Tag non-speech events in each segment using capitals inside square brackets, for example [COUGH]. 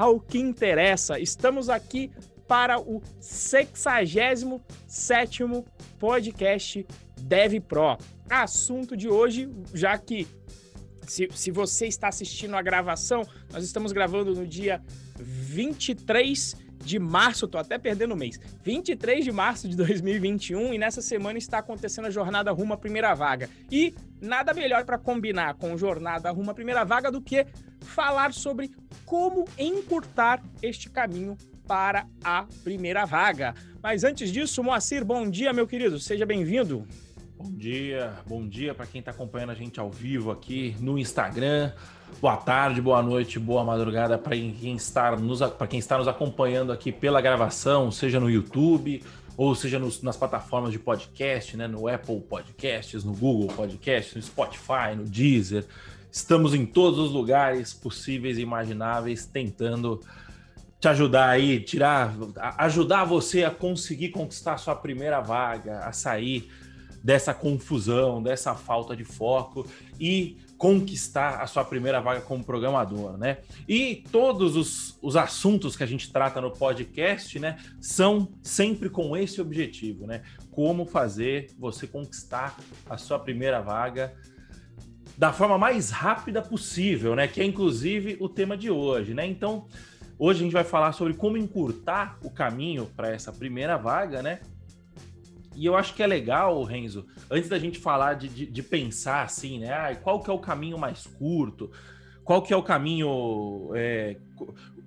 ao que interessa. Estamos aqui para o 67 podcast Dev Pro. Assunto de hoje, já que se, se você está assistindo a gravação, nós estamos gravando no dia 23 de março, tô até perdendo o mês. 23 de março de 2021 e nessa semana está acontecendo a jornada rumo à primeira vaga. E nada melhor para combinar com jornada rumo à primeira vaga do que falar sobre como encurtar este caminho para a primeira vaga. Mas antes disso, Moacir, bom dia, meu querido, seja bem-vindo. Bom dia, bom dia para quem está acompanhando a gente ao vivo aqui no Instagram. Boa tarde, boa noite, boa madrugada para quem, está nos, quem está nos acompanhando aqui pela gravação, seja no YouTube ou seja nos, nas plataformas de podcast, né? No Apple Podcasts, no Google Podcasts, no Spotify, no Deezer. Estamos em todos os lugares possíveis e imagináveis tentando te ajudar aí, tirar, ajudar você a conseguir conquistar a sua primeira vaga, a sair dessa confusão, dessa falta de foco e conquistar a sua primeira vaga como programador, né? E todos os, os assuntos que a gente trata no podcast, né, são sempre com esse objetivo, né? Como fazer você conquistar a sua primeira vaga da forma mais rápida possível, né? Que é inclusive o tema de hoje, né? Então, hoje a gente vai falar sobre como encurtar o caminho para essa primeira vaga, né? E eu acho que é legal, Renzo, antes da gente falar de, de, de pensar assim, né? Ah, qual que é o caminho mais curto? Qual que é o caminho. É,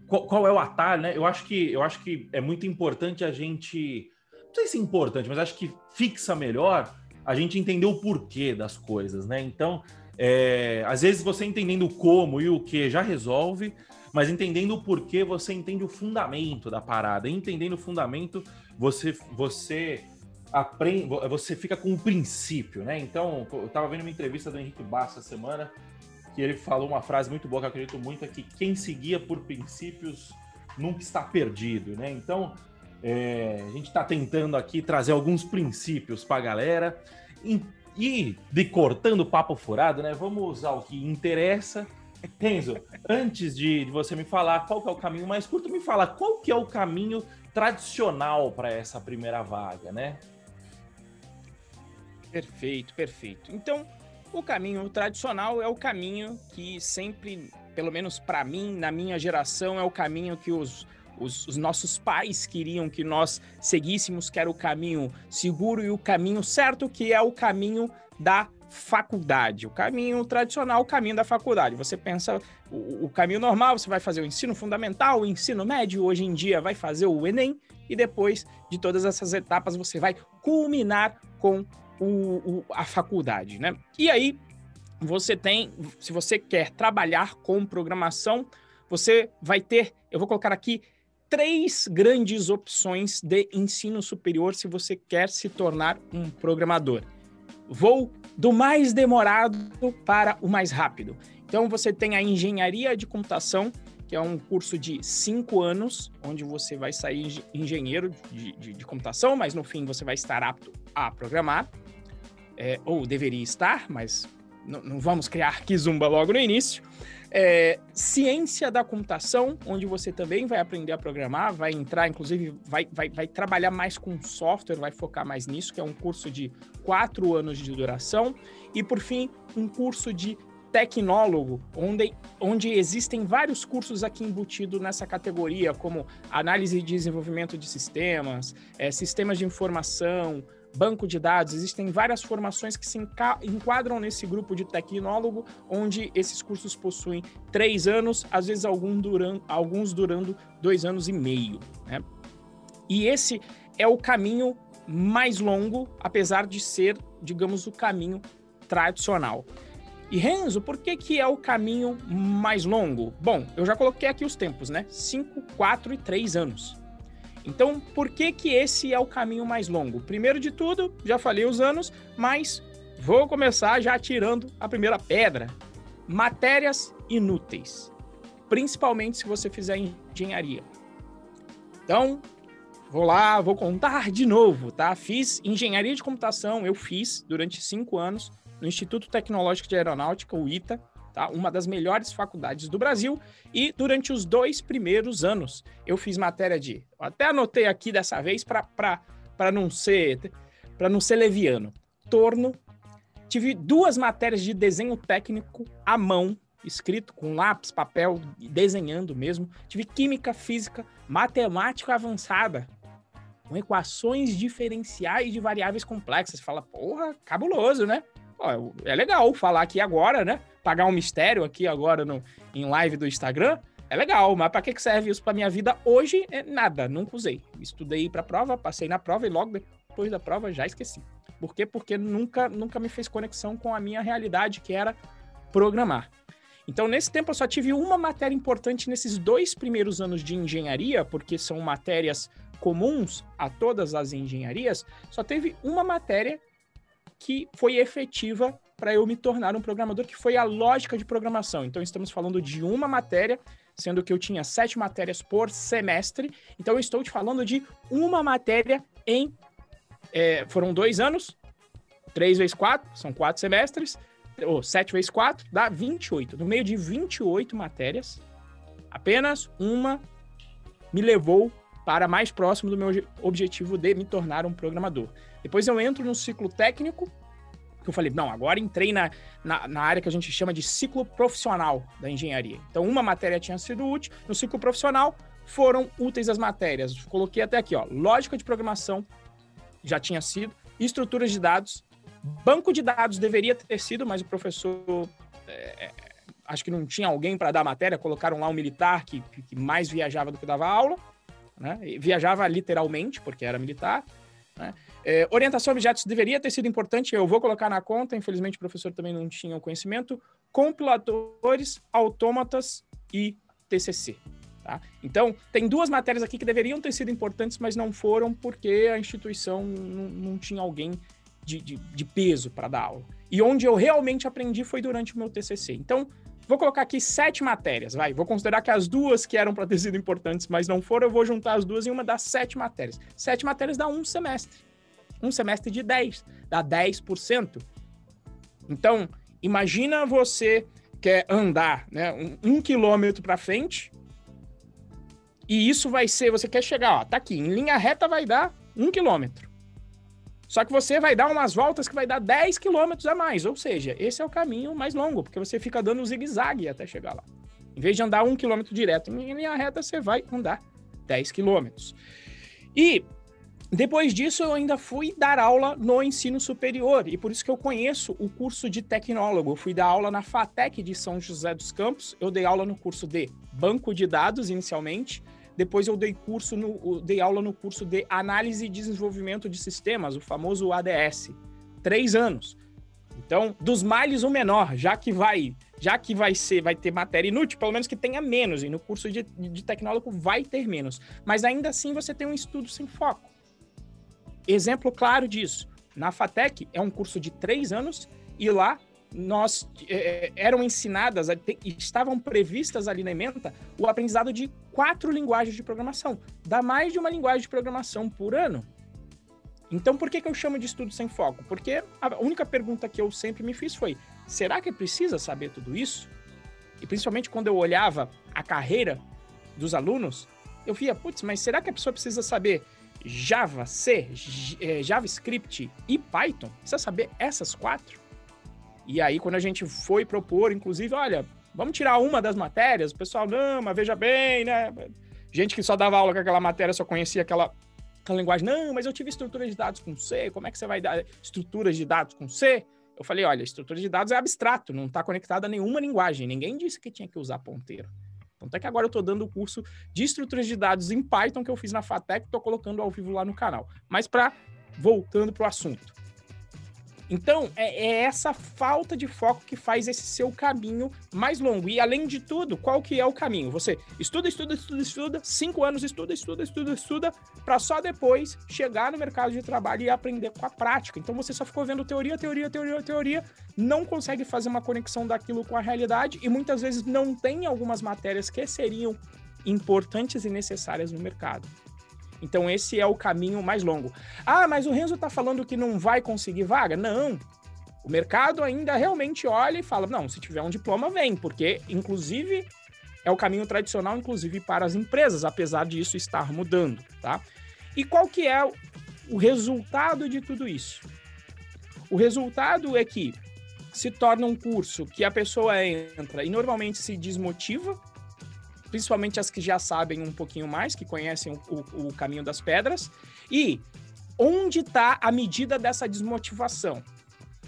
qual, qual, é o atalho, né? Eu acho que eu acho que é muito importante a gente. Não sei se é importante, mas acho que fixa melhor a gente entender o porquê das coisas, né? Então, é, às vezes você entendendo como e o que já resolve, mas entendendo o porquê, você entende o fundamento da parada. E entendendo o fundamento, você, você aprende, você fica com o princípio, né? Então, eu estava vendo uma entrevista do Henrique Bassa essa semana, que ele falou uma frase muito boa que eu acredito muito, é que quem seguia por princípios nunca está perdido, né? Então, é, a gente está tentando aqui trazer alguns princípios para a galera e, e de cortando papo furado, né? Vamos ao que interessa. Renzo, antes de, de, você me falar qual que é o caminho mais curto, me fala qual que é o caminho tradicional para essa primeira vaga, né? Perfeito, perfeito. Então, o caminho tradicional é o caminho que sempre, pelo menos para mim, na minha geração, é o caminho que os, os, os, nossos pais queriam que nós seguíssemos, que era o caminho seguro e o caminho certo, que é o caminho da faculdade. O caminho tradicional, o caminho da faculdade. Você pensa o, o caminho normal, você vai fazer o ensino fundamental, o ensino médio, hoje em dia vai fazer o Enem, e depois de todas essas etapas você vai culminar com o, o, a faculdade, né? E aí você tem, se você quer trabalhar com programação, você vai ter, eu vou colocar aqui três grandes opções de ensino superior se você quer se tornar um programador. Vou do mais demorado para o mais rápido. Então você tem a engenharia de computação, que é um curso de cinco anos, onde você vai sair engenheiro de, de, de computação, mas no fim você vai estar apto a programar é, ou deveria estar, mas não vamos criar Kizumba logo no início. É, ciência da computação, onde você também vai aprender a programar, vai entrar, inclusive, vai, vai, vai trabalhar mais com software, vai focar mais nisso, que é um curso de quatro anos de duração. E, por fim, um curso de tecnólogo, onde, onde existem vários cursos aqui embutidos nessa categoria, como análise e desenvolvimento de sistemas, é, sistemas de informação, banco de dados, existem várias formações que se enquadram nesse grupo de tecnólogo, onde esses cursos possuem três anos, às vezes algum durando, alguns durando dois anos e meio. Né? E esse é o caminho mais longo, apesar de ser, digamos, o caminho tradicional. E Renzo, por que, que é o caminho mais longo? Bom, eu já coloquei aqui os tempos, né? 5, 4 e 3 anos. Então, por que que esse é o caminho mais longo? Primeiro de tudo, já falei os anos, mas vou começar já tirando a primeira pedra. Matérias inúteis, principalmente se você fizer engenharia. Então, vou lá, vou contar de novo, tá? Fiz engenharia de computação, eu fiz durante cinco anos no Instituto Tecnológico de Aeronáutica, o ITA, tá? Uma das melhores faculdades do Brasil. E durante os dois primeiros anos, eu fiz matéria de. Até anotei aqui dessa vez para não ser para não ser leviano. Torno. Tive duas matérias de desenho técnico à mão, escrito com lápis, papel, desenhando mesmo. Tive química, física, matemática avançada, com equações diferenciais de variáveis complexas. Fala, porra, cabuloso, né? Pô, é legal falar aqui agora, né? Pagar um mistério aqui agora no, em live do Instagram. É legal, mas para que serve isso para minha vida hoje? É nada, nunca usei. Estudei para prova, passei na prova e logo depois da prova já esqueci. Por quê? Porque nunca, nunca me fez conexão com a minha realidade, que era programar. Então, nesse tempo, eu só tive uma matéria importante nesses dois primeiros anos de engenharia, porque são matérias comuns a todas as engenharias, só teve uma matéria que foi efetiva para eu me tornar um programador, que foi a lógica de programação. Então, estamos falando de uma matéria, sendo que eu tinha sete matérias por semestre. Então, eu estou te falando de uma matéria em. É, foram dois anos, três vezes quatro, são quatro semestres, ou sete vezes quatro, dá 28. No meio de 28 matérias, apenas uma me levou para mais próximo do meu objetivo de me tornar um programador. Depois eu entro no ciclo técnico, que eu falei, não, agora entrei na, na, na, área que a gente chama de ciclo profissional da engenharia. Então, uma matéria tinha sido útil, no ciclo profissional foram úteis as matérias. Coloquei até aqui, ó, lógica de programação já tinha sido, estruturas de dados, banco de dados deveria ter sido, mas o professor é, acho que não tinha alguém para dar matéria, colocaram lá um militar que, que mais viajava do que dava aula né? Viajava literalmente, porque era militar. Né? É, orientação a objetos deveria ter sido importante, eu vou colocar na conta, infelizmente o professor também não tinha o conhecimento. Compiladores, autômatas e TCC. Tá? Então, tem duas matérias aqui que deveriam ter sido importantes, mas não foram porque a instituição não, não tinha alguém de, de, de peso para dar aula. E onde eu realmente aprendi foi durante o meu TCC. Então, Vou colocar aqui sete matérias, vai. Vou considerar que as duas que eram para ter sido importantes, mas não foram, eu vou juntar as duas em uma das sete matérias. Sete matérias dá um semestre. Um semestre de 10, dá 10%. Então, imagina você quer andar né, um, um quilômetro para frente, e isso vai ser, você quer chegar, ó, tá aqui, em linha reta vai dar um quilômetro. Só que você vai dar umas voltas que vai dar 10 quilômetros a mais. Ou seja, esse é o caminho mais longo, porque você fica dando zigue-zague até chegar lá. Em vez de andar um quilômetro direto em linha reta, você vai andar 10 quilômetros. E depois disso, eu ainda fui dar aula no ensino superior, e por isso que eu conheço o curso de tecnólogo. Eu fui dar aula na FATEC de São José dos Campos, eu dei aula no curso de banco de dados inicialmente, depois eu dei curso no, dei aula no curso de análise e desenvolvimento de sistemas, o famoso ADS. Três anos. Então, dos males o menor, já que vai, já que vai ser, vai ter matéria inútil, pelo menos que tenha menos. E no curso de, de tecnólogo vai ter menos. Mas ainda assim você tem um estudo sem foco. Exemplo claro disso. Na FATEC é um curso de três anos e lá nós é, eram ensinadas, estavam previstas ali na ementa o aprendizado de quatro linguagens de programação. Dá mais de uma linguagem de programação por ano. Então, por que, que eu chamo de estudo sem foco? Porque a única pergunta que eu sempre me fiz foi: será que precisa saber tudo isso? E principalmente quando eu olhava a carreira dos alunos, eu via, putz, mas será que a pessoa precisa saber Java, C, é, JavaScript e Python? Precisa saber essas quatro? E aí, quando a gente foi propor, inclusive, olha, vamos tirar uma das matérias, o pessoal, não, mas veja bem, né? Gente que só dava aula com aquela matéria, só conhecia aquela, aquela linguagem, não, mas eu tive estrutura de dados com C, como é que você vai dar estruturas de dados com C? Eu falei, olha, estrutura de dados é abstrato, não está conectada a nenhuma linguagem, ninguém disse que tinha que usar ponteiro. Então, até que agora eu estou dando o curso de estruturas de dados em Python que eu fiz na FATEC, estou colocando ao vivo lá no canal. Mas para voltando para o assunto. Então, é, é, essa falta de foco que faz esse seu caminho mais longo. E, além de tudo, qual que é o caminho? Você estuda, estuda, estuda, estuda, cinco anos estuda, estuda, estuda, estuda, para só depois chegar no mercado de trabalho e aprender com a prática. Então, você só ficou vendo teoria, teoria, teoria, teoria, não consegue fazer uma conexão daquilo com a realidade e, muitas vezes, não tem algumas matérias que seriam importantes e necessárias no mercado. Então esse é o caminho mais longo. Ah, mas o Renzo está falando que não vai conseguir vaga? Não. O mercado ainda realmente olha e fala: não, se tiver um diploma, vem, porque, inclusive, é o caminho tradicional, inclusive, para as empresas, apesar disso estar mudando, tá? E qual que é o resultado de tudo isso? O resultado é que se torna um curso que a pessoa entra e normalmente se desmotiva, principalmente as que já sabem um pouquinho mais, que conhecem o, o, caminho das pedras. E onde está a medida dessa desmotivação?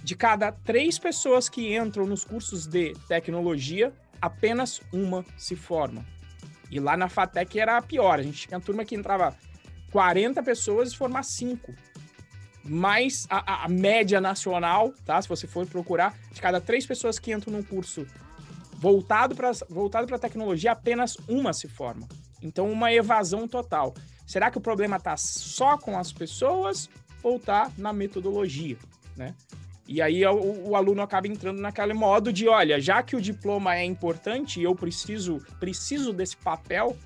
De cada três pessoas que entram nos cursos de tecnologia, apenas uma se forma. E lá na FATEC era pior. A gente tinha turma que entrava 40 pessoas e formar 5 mais a, a, média nacional, tá? Se você for procurar, de cada três pessoas que entram num curso voltado para voltado para tecnologia, apenas uma se forma. Então, uma evasão total. Será que o problema está só com as pessoas ou está na metodologia, né? E aí o, o, aluno acaba entrando naquele modo de, olha, já que o diploma é importante e eu preciso preciso desse papel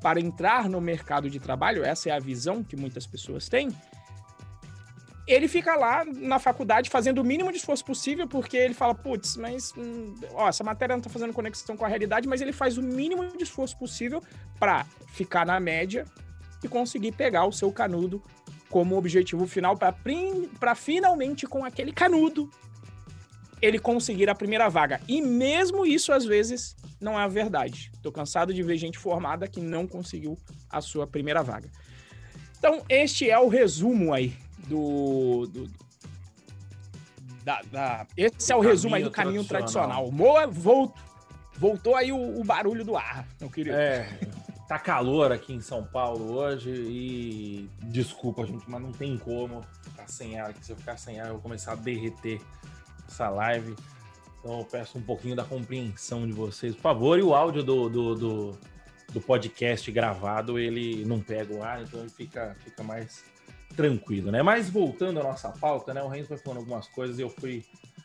para entrar no mercado de trabalho, essa é a visão que muitas pessoas têm ele fica lá na faculdade fazendo o mínimo de esforço possível, porque ele fala, putz, mas hum, ó, essa matéria não tá fazendo conexão com a realidade, mas ele faz o mínimo de esforço possível para ficar na média e conseguir pegar o seu canudo como objetivo final para finalmente com aquele canudo ele conseguir a primeira vaga. E mesmo isso às vezes não é a verdade. Tô cansado de ver gente formada que não conseguiu a sua primeira vaga. Então, este é o resumo aí do. do da, da, esse é o resumo aí do caminho tradicional. Moa voltou, voltou aí o, o, barulho do ar, meu querido. É, tá calor aqui em São Paulo hoje e desculpa, gente, mas não tem como ficar sem ar. Se eu ficar sem ar, eu vou começar a derreter essa live. Então eu peço um pouquinho da compreensão de vocês, por favor. E o áudio do, do, do, do podcast gravado, ele não pega o ar, então ele fica, fica mais tranquilo, né? Mas voltando à nossa pauta, né? O Renzo foi falando algumas coisas e eu fui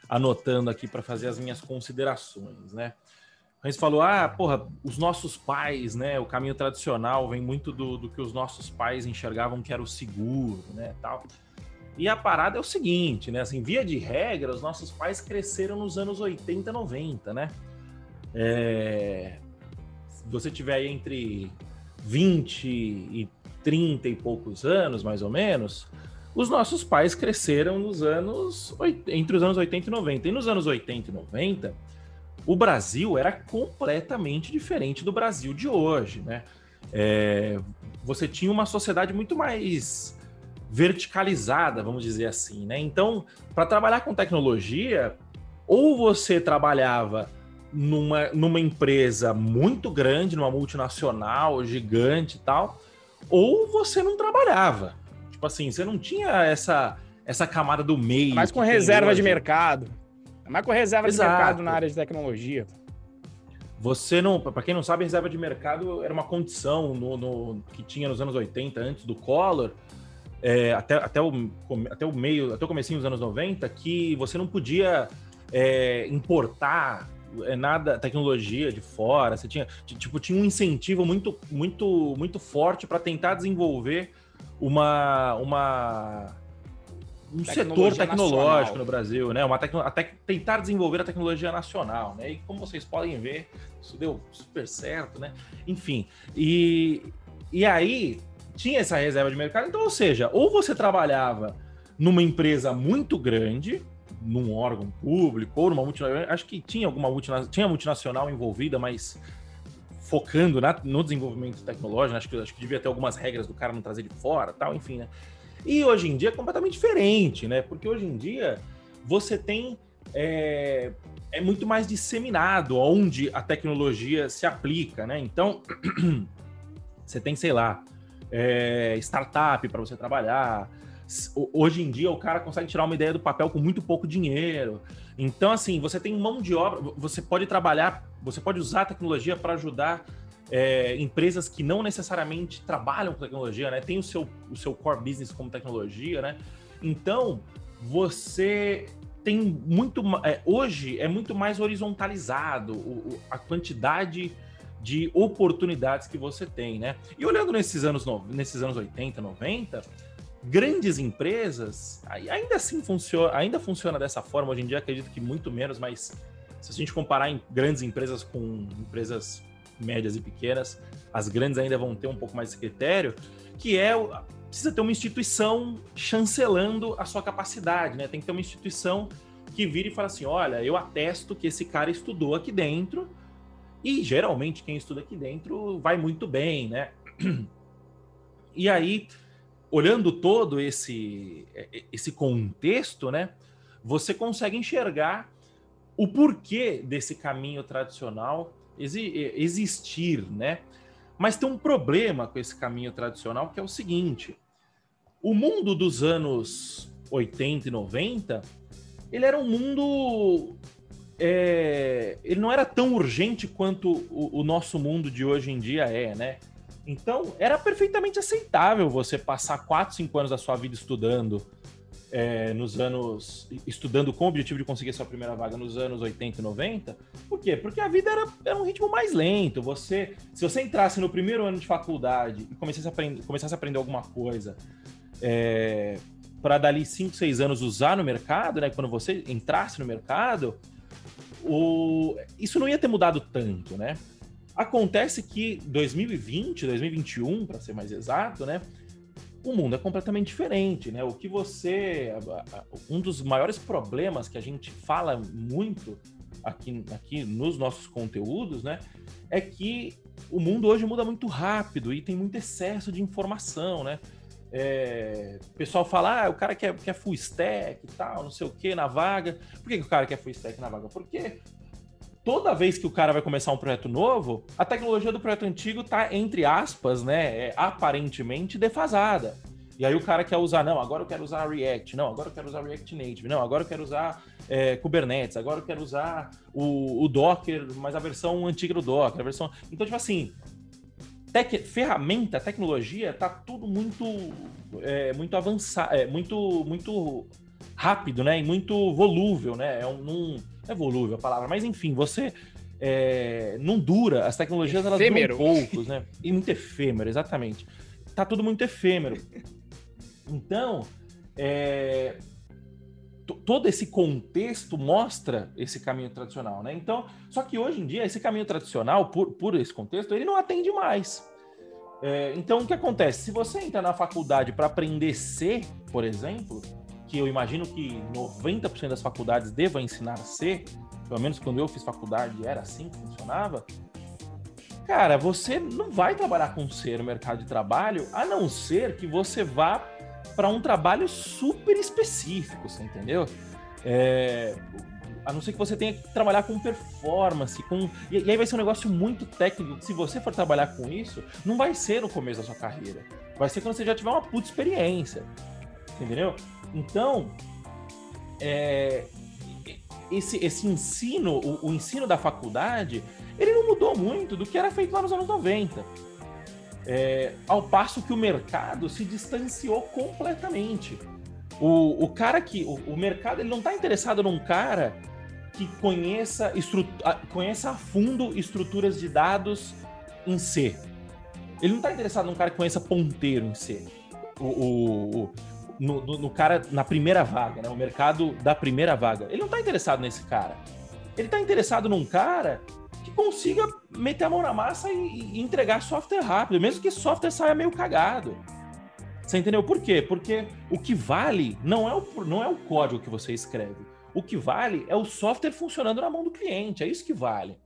anotando aqui para fazer as minhas considerações, né? O Renzo falou, ah, porra, os nossos pais, né? O caminho tradicional vem muito do, do que os nossos pais enxergavam que era o seguro, né? Tal. E a parada é o seguinte, né? Assim, via de regra, os nossos pais cresceram nos anos 80, 90, né? É... Se você tiver aí entre 20 e 30 e poucos anos, mais ou menos, os nossos pais cresceram nos anos entre os anos 80 e 90. E nos anos 80 e 90, o Brasil era completamente diferente do Brasil de hoje, né? É, você tinha uma sociedade muito mais verticalizada, vamos dizer assim, né? Então, para trabalhar com tecnologia, ou você trabalhava numa, numa empresa muito grande, numa multinacional, gigante e tal, ou você não trabalhava. Tipo assim, você não tinha essa, essa camada do meio. Mais com reserva de mercado. Mais com reserva Exato. de mercado na área de tecnologia. Você não, para quem não sabe, reserva de mercado era uma condição no, no que tinha nos anos 80, antes do Collor, é, até, até, o, até o meio, até o comecinho dos anos 90, que você não podia é, importar é nada tecnologia de fora, você tinha tipo tinha um incentivo muito muito muito forte para tentar desenvolver uma uma um setor tecnológico nacional. no Brasil, né? Uma tecno, até tentar desenvolver a tecnologia nacional, né? E como vocês podem ver, isso deu super certo, né? Enfim, e, e aí tinha essa reserva de mercado, então, ou seja, ou você trabalhava numa empresa muito grande, num órgão público ou numa multinacional. Acho que tinha alguma multinacional, tinha multinacional envolvida, mas focando na, no desenvolvimento tecnológico. Acho que, acho que devia ter algumas regras do cara não trazer de fora, tal, enfim, né? E hoje em dia é completamente diferente, né? Porque hoje em dia você tem é, é muito mais disseminado onde a tecnologia se aplica, né? Então [CLEARS THROAT] você tem, sei lá, é, startup para você trabalhar, hoje em dia o cara consegue tirar uma ideia do papel com muito pouco dinheiro. Então, assim, você tem mão de obra, você pode trabalhar, você pode usar a tecnologia para ajudar é, empresas que não necessariamente trabalham com tecnologia, né? Tem o seu, o seu core business como tecnologia, né? Então, você tem muito. É, hoje é muito mais horizontalizado o, a quantidade de oportunidades que você tem, né? E olhando nesses anos, nesses anos 80, 90, grandes empresas ainda assim funciona, ainda funciona dessa forma. Hoje em dia acredito que muito menos, mas se a gente comparar em grandes empresas com empresas médias e pequenas, as grandes ainda vão ter um pouco mais esse critério, que é precisa ter uma instituição chancelando a sua capacidade, né? Tem que ter uma instituição que vire e fala assim: olha, eu atesto que esse cara estudou aqui dentro, e geralmente quem estuda aqui dentro vai muito bem, né? [CLEARS THROAT] E aí, olhando todo esse, esse contexto, né? Você consegue enxergar o porquê desse caminho tradicional existir, né? Mas tem um problema com esse caminho tradicional que é o seguinte: o mundo dos anos 80 e 90, ele era um mundo. É, ele não era tão urgente quanto o, o nosso mundo de hoje em dia é, né? Então, era perfeitamente aceitável você passar 4, 5 anos da sua vida estudando é, nos anos. estudando com o objetivo de conseguir sua primeira vaga nos anos 80 e 90. Por quê? Porque a vida era, era um ritmo mais lento. Você, se você entrasse no primeiro ano de faculdade e começasse a aprender, começasse a aprender alguma coisa é, para dali 5, 6 anos usar no mercado, né? Quando você entrasse no mercado, o... isso não ia ter mudado tanto, né? Acontece que 2020, 2021, para ser mais exato, né? o mundo é completamente diferente, né? O que você. Um dos maiores problemas que a gente fala muito aqui, aqui nos nossos conteúdos, né? É que o mundo hoje muda muito rápido e tem muito excesso de informação, né? É, o pessoal fala, ah, o cara quer, quer full stack e tal, não sei o que na vaga. Por que, que o cara quer full stack na vaga? Porque toda vez que o cara vai começar um projeto novo, a tecnologia do projeto antigo tá, entre aspas, né, é aparentemente defasada. E aí o cara quer usar, não, agora eu quero usar React, não, agora eu quero usar React Native, não, agora eu quero usar é, Kubernetes, agora eu quero usar o, o, Docker, mas a versão antiga do Docker, a versão... Então, tipo assim, tec... ferramenta, tecnologia, tá tudo muito, é, muito avançado, é, muito, muito rápido, né, e muito volúvel, né, é um... um é volúvel a palavra, mas enfim, você é, não dura, as tecnologias elas efêmero. duram poucos, né? E muito efêmero, exatamente. Tá tudo muito efêmero. Então, é, todo esse contexto mostra esse caminho tradicional, né? Então, só que hoje em dia esse caminho tradicional, por, por esse contexto, ele não atende mais. É, então, o que acontece? Se você entra na faculdade para aprender C, por exemplo, que eu imagino que 90% das faculdades devam ensinar C, pelo menos quando eu fiz faculdade era assim que funcionava. Cara, você não vai trabalhar com C no mercado de trabalho, a não ser que você vá para um trabalho super específico, você entendeu? É, a não ser que você tenha que trabalhar com performance, com e, e, aí vai ser um negócio muito técnico. Se você for trabalhar com isso, não vai ser no começo da sua carreira, vai ser quando você já tiver uma puta experiência, entendeu? Então, é, esse, esse ensino, o, o, ensino da faculdade, ele não mudou muito do que era feito lá nos anos 90. É, ao passo que o mercado se distanciou completamente. O, o cara que. O, o mercado ele não está interessado num cara que conheça, conheça a fundo estruturas de dados em C. Ele não está interessado num cara que conheça ponteiro em C. O, o, no, no, no, cara na primeira vaga, né? O mercado da primeira vaga. Ele não está interessado nesse cara. Ele está interessado num cara que consiga meter a mão na massa e, e entregar software rápido, mesmo que esse software saia meio cagado. Você entendeu por quê? Porque o que vale não é o, não é o código que você escreve. O que vale é o software funcionando na mão do cliente. É isso que vale.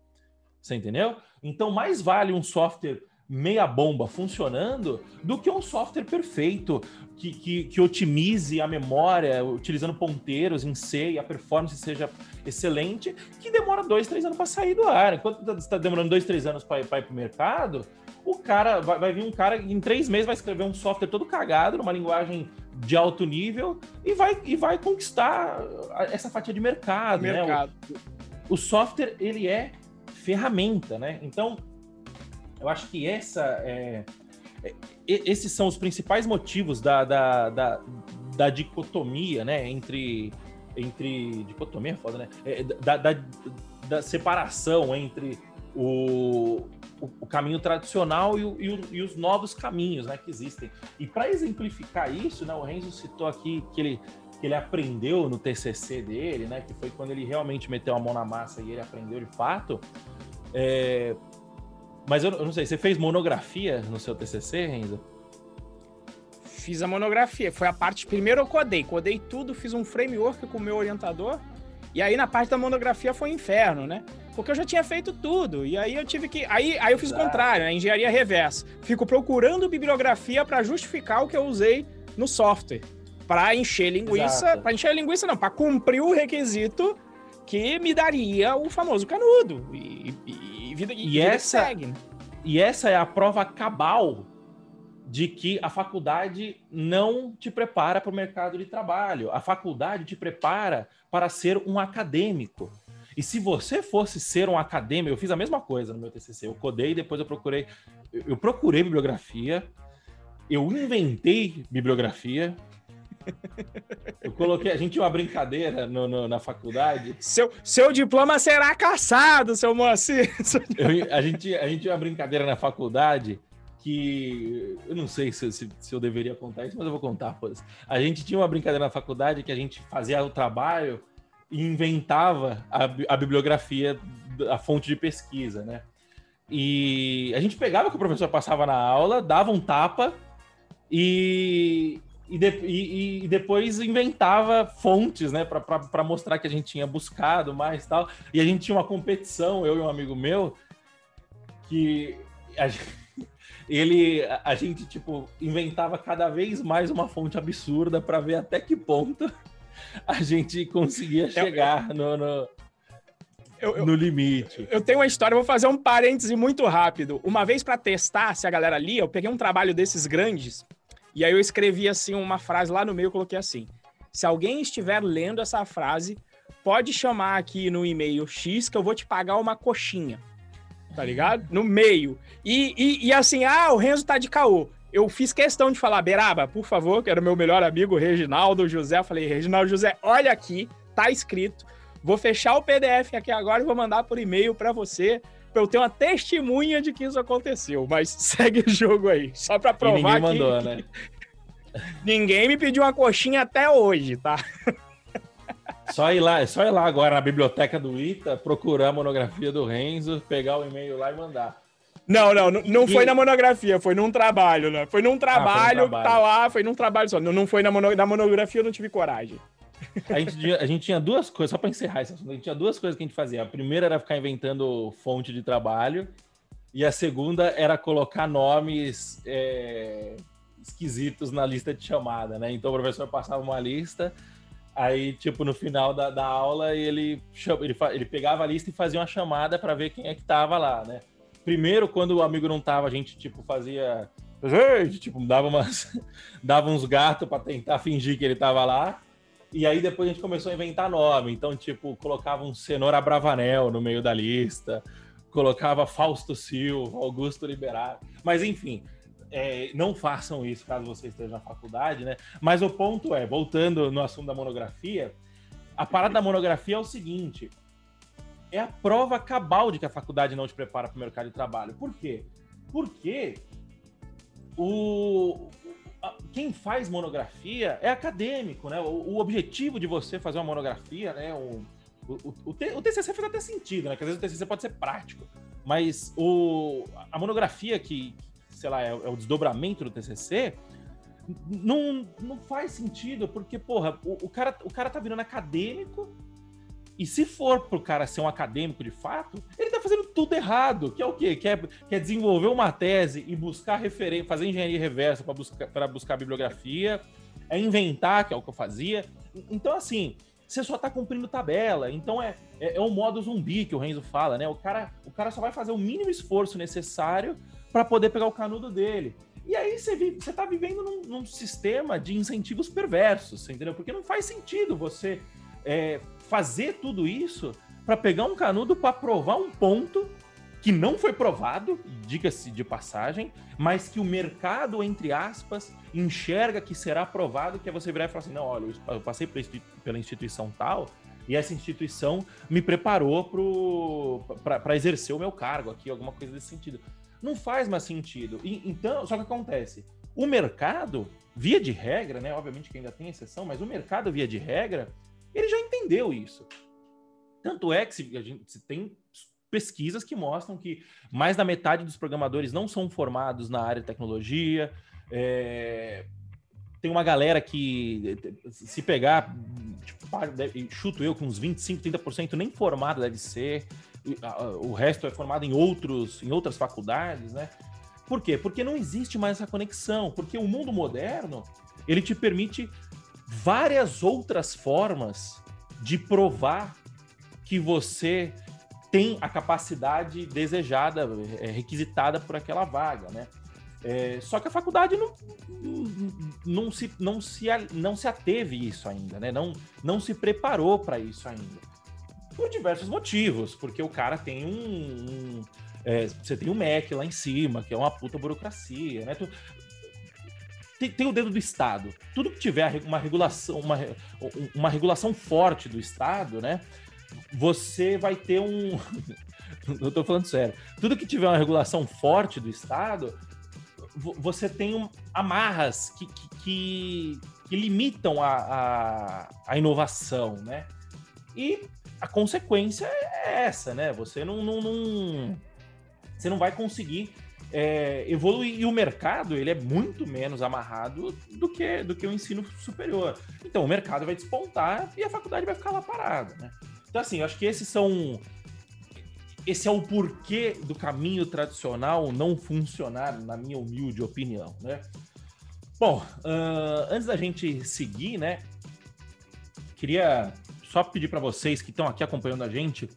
Você entendeu? Então, mais vale um software meia bomba funcionando do que um software perfeito que, que, que, otimize a memória utilizando ponteiros em C e a performance seja excelente, que demora dois, três anos para sair do ar. Enquanto está demorando dois, três anos para ir para o mercado, o cara vai, vai, vir um cara em três meses vai escrever um software todo cagado numa linguagem de alto nível e vai, e vai conquistar essa fatia de mercado. mercado. Né? O, o software ele é ferramenta, né? Então eu acho que essa é, é, esses são os principais motivos da, da, da, da dicotomia, né? Entre, entre dicotomia é foda, né? É, da, da, da separação entre o, o, o caminho tradicional e, o, e, e, os novos caminhos né, que existem. E para exemplificar isso, né, o Renzo citou aqui que ele, que ele aprendeu no TCC dele, né, que foi quando ele realmente meteu a mão na massa e ele aprendeu de fato. É... Mas eu, eu não sei, você fez monografia no seu TCC, Renzo? Fiz a monografia. Foi a parte. Primeiro eu codei. Codei tudo, fiz um framework com o meu orientador. E aí na parte da monografia foi inferno, né? Porque eu já tinha feito tudo. E aí eu tive que. Aí, aí eu fiz Exato. o contrário, a né? engenharia reversa. Fico procurando bibliografia para justificar o que eu usei no software. Para encher linguiça. Para encher linguiça, não, para cumprir o requisito que me daria o famoso canudo. E, e vida, e, e essa, segue. Né? E essa é a prova cabal de que a faculdade não te prepara para o mercado de trabalho. A faculdade te prepara para ser um acadêmico. E se você fosse ser um acadêmico, eu fiz a mesma coisa no meu TCC. Eu codei, depois eu procurei, eu procurei bibliografia, eu inventei bibliografia. Eu coloquei, a gente tinha uma brincadeira no, no, na faculdade. Seu, seu diploma será caçado, seu Moacir. [LAUGHS] Eu, a, gente, a gente tinha uma brincadeira na faculdade que eu não sei se, se, se, eu deveria contar isso, mas eu vou contar. Pois. A gente tinha uma brincadeira na faculdade que a gente fazia o trabalho e inventava a, a bibliografia, a fonte de pesquisa, né? E a gente pegava o que o professor passava na aula, dava um tapa e, e, de, e, e depois inventava fontes, né, para mostrar que a gente tinha buscado mais tal. E a gente tinha uma competição, eu e um amigo meu, que a gente [LAUGHS] ele a gente tipo inventava cada vez mais uma fonte absurda para ver até que ponto [LAUGHS] a gente conseguia chegar no, no, eu, eu, no limite. Eu tenho uma história, vou fazer um parêntese muito rápido. Uma vez para testar se a galera lia, eu peguei um trabalho desses grandes e aí eu escrevi assim uma frase lá no meio, eu coloquei assim: se alguém estiver lendo essa frase, pode chamar aqui no e-mail X que eu vou te pagar uma coxinha tá ligado? No meio. E, e, e, assim, ah, o Renzo tá de caô. Eu fiz questão de falar, Beraba, por favor, que era meu melhor amigo, Reginaldo José. Eu falei, Reginaldo José, olha aqui, tá escrito. Vou fechar o PDF aqui agora e vou mandar por e-mail para você, eu ter uma testemunha de que isso aconteceu. Mas [LAUGHS] segue o jogo aí, só pra provar e ninguém mandou, que... né? [LAUGHS] ninguém me pediu uma coxinha até hoje, tá? Só ir lá, só ir lá agora na biblioteca do ITA, procurar a monografia do Renzo, pegar o e-mail lá e mandar. Não, não, não, não e... foi na monografia, foi num trabalho, né? Foi num trabalho, ah, foi trabalho. tá lá, foi num trabalho só. Não, não foi na, mono, na monografia, eu não tive coragem. A gente, a gente tinha duas coisas, só para encerrar esse assunto, a gente tinha duas coisas que a gente fazia. A primeira era ficar inventando fonte de trabalho, e a segunda era colocar nomes é, esquisitos na lista de chamada, né? Então o professor passava uma lista, Aí, tipo, no final da, da aula, ele, ele, ele pegava a lista e fazia uma chamada para ver quem é que tava lá, né? Primeiro, quando o amigo não tava, a gente, tipo, fazia... Tipo, dava, umas, [LAUGHS] dava uns gatos para tentar fingir que ele tava lá. E aí, depois a gente começou a inventar nome. Então, tipo, colocava um Cenoura Bravanel no meio da lista. Colocava Fausto Silva, Augusto Liberado. Mas, enfim, é, não façam isso caso você esteja na faculdade, né? Mas o ponto é, voltando no assunto da monografia, a parada da monografia é o seguinte: é a prova cabal de que a faculdade não te prepara para o mercado de trabalho. Por quê? Porque o, quem faz monografia é acadêmico, né? O, o, objetivo de você fazer uma monografia, né? O, o, o, o TCC faz até sentido, né? Porque às vezes o TCC pode ser prático, mas o, a monografia que, sei lá, é, é o desdobramento do TCC, não, não faz sentido, porque, porra, o, o, cara, o cara tá virando acadêmico, e se for pro cara ser um acadêmico de fato, ele tá fazendo tudo errado, que é o quê? Quer, quer desenvolver uma tese e buscar referência, fazer engenharia reversa para buscar, buscar bibliografia, é inventar, que é o que eu fazia. Então, assim, você só tá cumprindo tabela. Então é, é, é o modo zumbi que o Renzo fala, né? O cara, o cara só vai fazer o mínimo esforço necessário para poder pegar o canudo dele. E aí você, vive, você tá vivendo num, num, sistema de incentivos perversos, entendeu? Porque não faz sentido você é, fazer tudo isso para pegar um canudo para provar um ponto que não foi provado, diga-se de passagem, mas que o mercado, entre aspas, enxerga que será provado, que é você virar e falar assim, não, olha, eu passei pela instituição tal, E essa instituição me preparou para exercer o meu cargo aqui, alguma coisa desse sentido. Não faz mais sentido. E, então, só que acontece, o mercado, via de regra, né? Obviamente que ainda tem exceção, mas o mercado, via de regra, ele já entendeu isso. Tanto é que se, a gente, se tem pesquisas que mostram que mais da metade dos programadores não são formados na área de tecnologia. É, tem uma galera que, se pegar, tipo, chuto eu, com uns 25, 30% nem formado deve ser. O resto é formado em, outros, em outras faculdades, né? Por quê? Porque não existe mais essa conexão. Porque o mundo moderno, ele te permite várias outras formas de provar que você tem a capacidade desejada, é, requisitada por aquela vaga, né? É, só que a faculdade não, não, se, não, se, não se ateve isso ainda, né? Não, não se preparou para isso ainda. Por diversos motivos, porque o cara tem um. um é, você tem o um MEC lá em cima, que é uma puta burocracia, né? Tu, tem, tem, o dedo do Estado. Tudo que tiver uma regulação, uma, uma regulação forte do Estado, né? Você vai ter um. [LAUGHS] Eu tô falando sério. Tudo que tiver uma regulação forte do Estado, você tem um, amarras que, que, que, que limitam a, a, a, inovação, né? E a consequência é essa, né? Você não, não, não você não vai conseguir é, evoluir. E o mercado ele é muito menos amarrado do que, do que o ensino superior. Então o mercado vai despontar e a faculdade vai ficar lá parada, né? Então, assim, eu acho que esses são esse é o porquê do caminho tradicional não funcionar, na minha humilde opinião, né? Bom, uh, antes da gente seguir, né? Queria só pedir para vocês que estão aqui acompanhando a gente,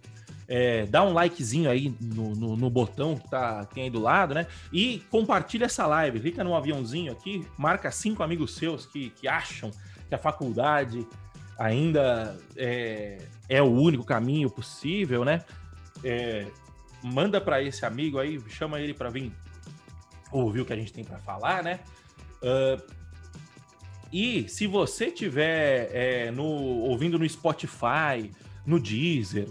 é, dá um likezinho aí no, no, no, botão que tá, tem aí do lado, né? E compartilha essa live, clica no aviãozinho aqui, marca cinco amigos seus que, que acham que a faculdade ainda é, é o único caminho possível, né? é, manda para esse amigo aí, chama ele para vir ouvir o que a gente tem para falar, né? Uh, e se você tiver é, no, ouvindo no Spotify, no Deezer,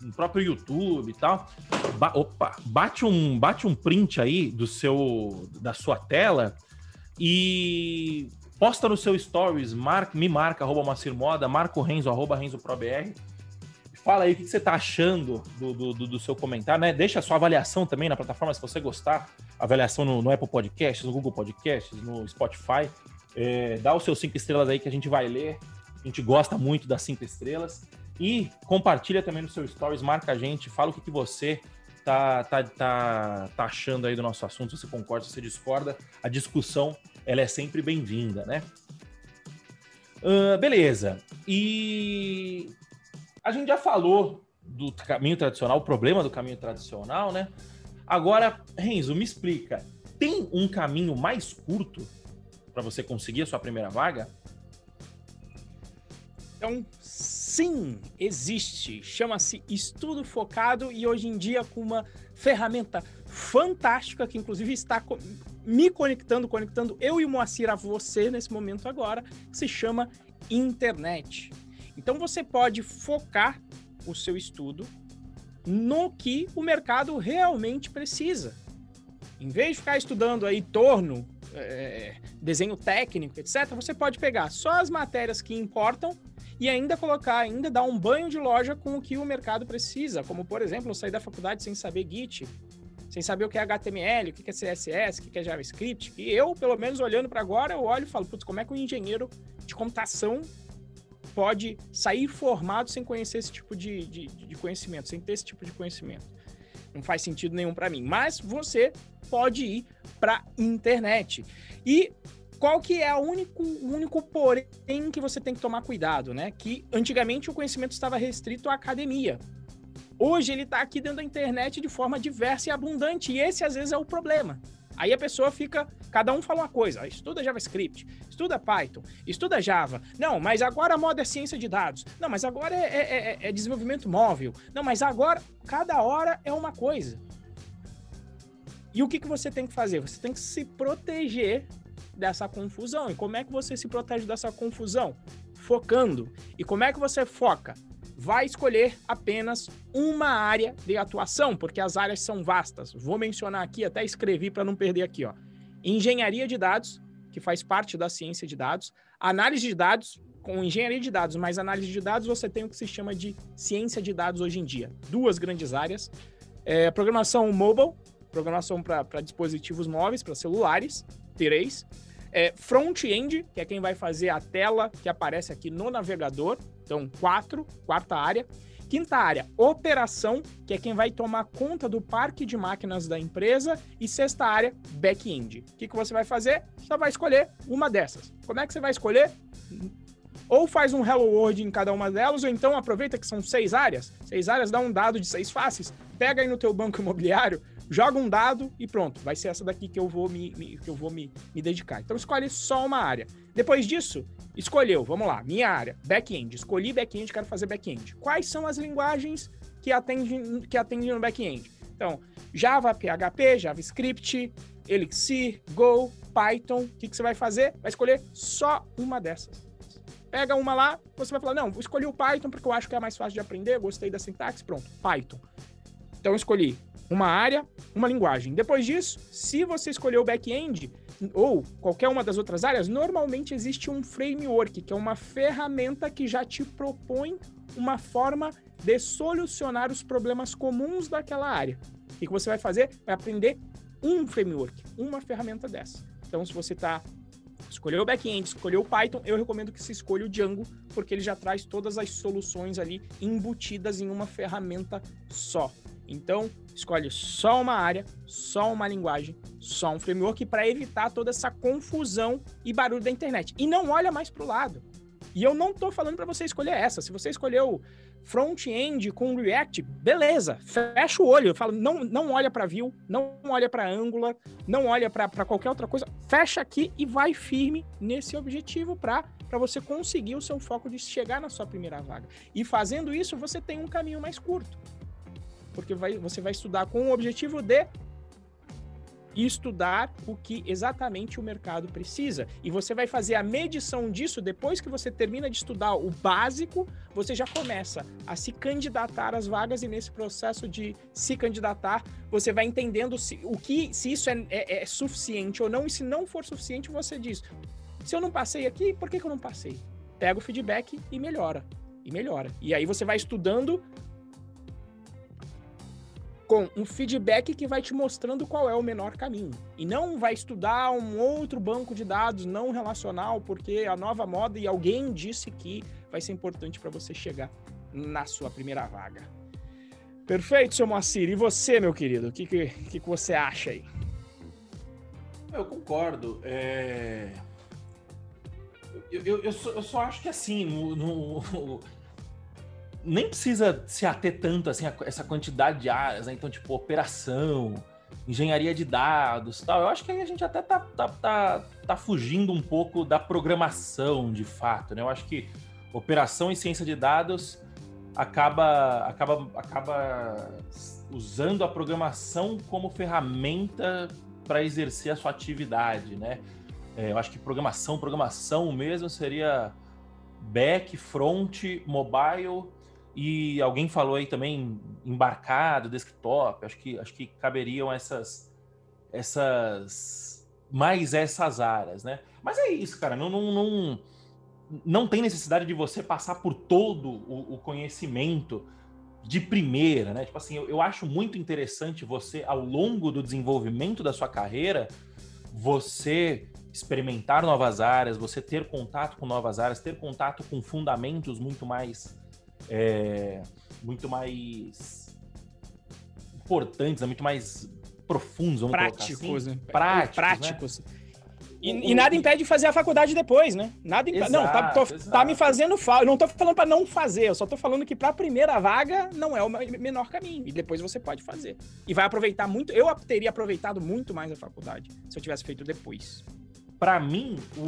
no próprio YouTube e tal, ba opa, bate um, bate um print aí do seu, da sua tela e posta no seu stories, marca, me marca, arroba Macir Moda, marca o Renzo, arroba Renzo ProBR, Fala aí o que você está achando do, do, do, seu comentário, né? Deixa a sua avaliação também na plataforma, se você gostar. Avaliação no, no Apple Podcasts, no Google Podcasts, no Spotify. É, dá os seus cinco estrelas aí que a gente vai ler. A gente gosta muito das cinco estrelas. E compartilha também no seu stories, marca a gente, fala o que, que você tá, tá, tá, tá achando aí do nosso assunto, se você concorda, se você discorda. A discussão, ela é sempre bem-vinda, né? Uh, beleza. E a gente já falou do caminho tradicional, o problema do caminho tradicional, né? Agora, Renzo, me explica, tem um caminho mais curto para você conseguir a sua primeira vaga? Então, sim, existe. Chama-se Estudo Focado e hoje em dia com uma ferramenta fantástica que inclusive está me conectando, conectando eu e o Moacir a você nesse momento agora, que se chama internet. Então você pode focar o seu estudo no que o mercado realmente precisa. Em vez de ficar estudando aí torno, é, desenho técnico, etc., você pode pegar só as matérias que importam e ainda colocar, ainda dar um banho de loja com o que o mercado precisa, como por exemplo, sair da faculdade sem saber Git, sem saber o que é HTML, o que é CSS, o que é JavaScript, e eu, pelo menos olhando para agora, eu olho e falo, putz, como é que um engenheiro de computação pode sair formado sem conhecer esse tipo de, de, de conhecimento, sem ter esse tipo de conhecimento. Não faz sentido nenhum para mim. Mas você pode ir para internet. E qual que é o único, único porém que você tem que tomar cuidado, né? Que antigamente o conhecimento estava restrito à academia. Hoje ele está aqui dentro da internet de forma diversa e abundante, e esse às vezes é o problema. Aí a pessoa fica, cada um fala uma coisa, estuda JavaScript, estuda Python, estuda Java. Não, mas agora a moda é ciência de dados. Não, mas agora é, é, é, é desenvolvimento móvel. Não, mas agora cada hora é uma coisa. E o que, que você tem que fazer? Você tem que se proteger dessa confusão. E como é que você se protege dessa confusão? Focando. E como é que você foca? vai escolher apenas uma área de atuação, porque as áreas são vastas. Vou mencionar aqui, até escrevi para não perder aqui, ó. Engenharia de dados, que faz parte da ciência de dados, análise de dados, com engenharia de dados, mas análise de dados você tem o que se chama de ciência de dados hoje em dia. Duas grandes áreas. É, programação mobile, programação para dispositivos móveis, para celulares, tereis. É, Front-end, que é quem vai fazer a tela que aparece aqui no navegador. Então, quatro, quarta área. Quinta área, operação, que é quem vai tomar conta do parque de máquinas da empresa. E sexta área, back-end. O que, que você vai fazer? Você vai escolher uma dessas. Como é que você vai escolher? Ou faz um Hello World em cada uma delas, ou então aproveita que são seis áreas. Seis áreas dá um dado de seis faces. Pega aí no teu banco imobiliário, joga um dado e pronto. Vai ser essa daqui que eu vou me, me que eu vou me, me dedicar. Então escolhe só uma área. Depois disso, escolheu, vamos lá, minha área, back-end. Escolhi back-end, quero fazer back-end. Quais são as linguagens que atendem, que atendem no back-end? Então, Java, PHP, JavaScript, Elixir, Go, Python. O que, que você vai fazer? Vai escolher só uma dessas. Pega uma lá, você vai falar, não, escolhi o Python porque eu acho que é mais fácil de aprender, gostei da sintaxe, pronto, Python. Então escolhi uma área, uma linguagem. Depois disso, se você escolher o back-end ou qualquer uma das outras áreas, normalmente existe um framework, que é uma ferramenta que já te propõe uma forma de solucionar os problemas comuns daquela área. O que você vai fazer? Vai aprender um framework, uma ferramenta dessa. Então, se você está escolheu o back-end, escolheu o Python, eu recomendo que se escolha o Django, porque ele já traz todas as soluções ali embutidas em uma ferramenta só. Então, escolhe só uma área, só uma linguagem, só um framework para evitar toda essa confusão e barulho da internet. E não olha mais para o lado. E eu não estou falando para você escolher essa. Se você escolheu front-end com React, beleza, fecha o olho, fala, não, não olha para Vue, não olha para Angular, não olha para qualquer outra coisa, fecha aqui e vai firme nesse objetivo para para você conseguir o seu foco de chegar na sua primeira vaga. E fazendo isso, você tem um caminho mais curto. Porque vai, você vai estudar com o objetivo de estudar o que exatamente o mercado precisa. E você vai fazer a medição disso depois que você termina de estudar o básico, você já começa a se candidatar às vagas e nesse processo de se candidatar, você vai entendendo se, o que, se isso é, é, é suficiente ou não, e se não for suficiente, você diz: se eu não passei aqui, por que, que eu não passei? Pega o feedback e melhora. E melhora. E aí você vai estudando com um feedback que vai te mostrando qual é o menor caminho. E não vai estudar um outro banco de dados não relacional, porque a nova moda e alguém disse que vai ser importante para você chegar na sua primeira vaga. Perfeito, seu Moacir. E você, meu querido? O que, que, que, você acha aí? Eu concordo. É... Eu, eu, eu, só, eu, só, acho que assim, no, no, nem precisa se ater tanto assim a essa quantidade de áreas, né? Então, tipo, operação, engenharia de dados tal. Eu acho que aí a gente até tá, tá, tá, tá fugindo um pouco da programação de fato, né? Eu acho que operação e ciência de dados acaba, acaba, acaba usando a programação como ferramenta para exercer a sua atividade, né? É, eu acho que programação, programação mesmo seria back, front, mobile e alguém falou aí também embarcado, desktop. Acho que acho que caberiam essas essas mais essas áreas, né? Mas é isso, cara. Não não, não, não tem necessidade de você passar por todo o, o conhecimento de primeira, né? Tipo assim, eu, eu acho muito interessante você ao longo do desenvolvimento da sua carreira você experimentar novas áreas, você ter contato com novas áreas, ter contato com fundamentos muito mais é, muito mais importantes, né? muito mais profundos, vamos práticos, assim. né? Práticos, práticos. Né? E, e, nada impede de fazer a faculdade depois, né? Nada impede. Não, tá, tô, tá, me fazendo falta. Não tô falando para não fazer, eu só tô falando que para a primeira vaga não é o menor caminho. E depois você pode fazer. E vai aproveitar muito. Eu teria aproveitado muito mais a faculdade se eu tivesse feito depois para mim, o,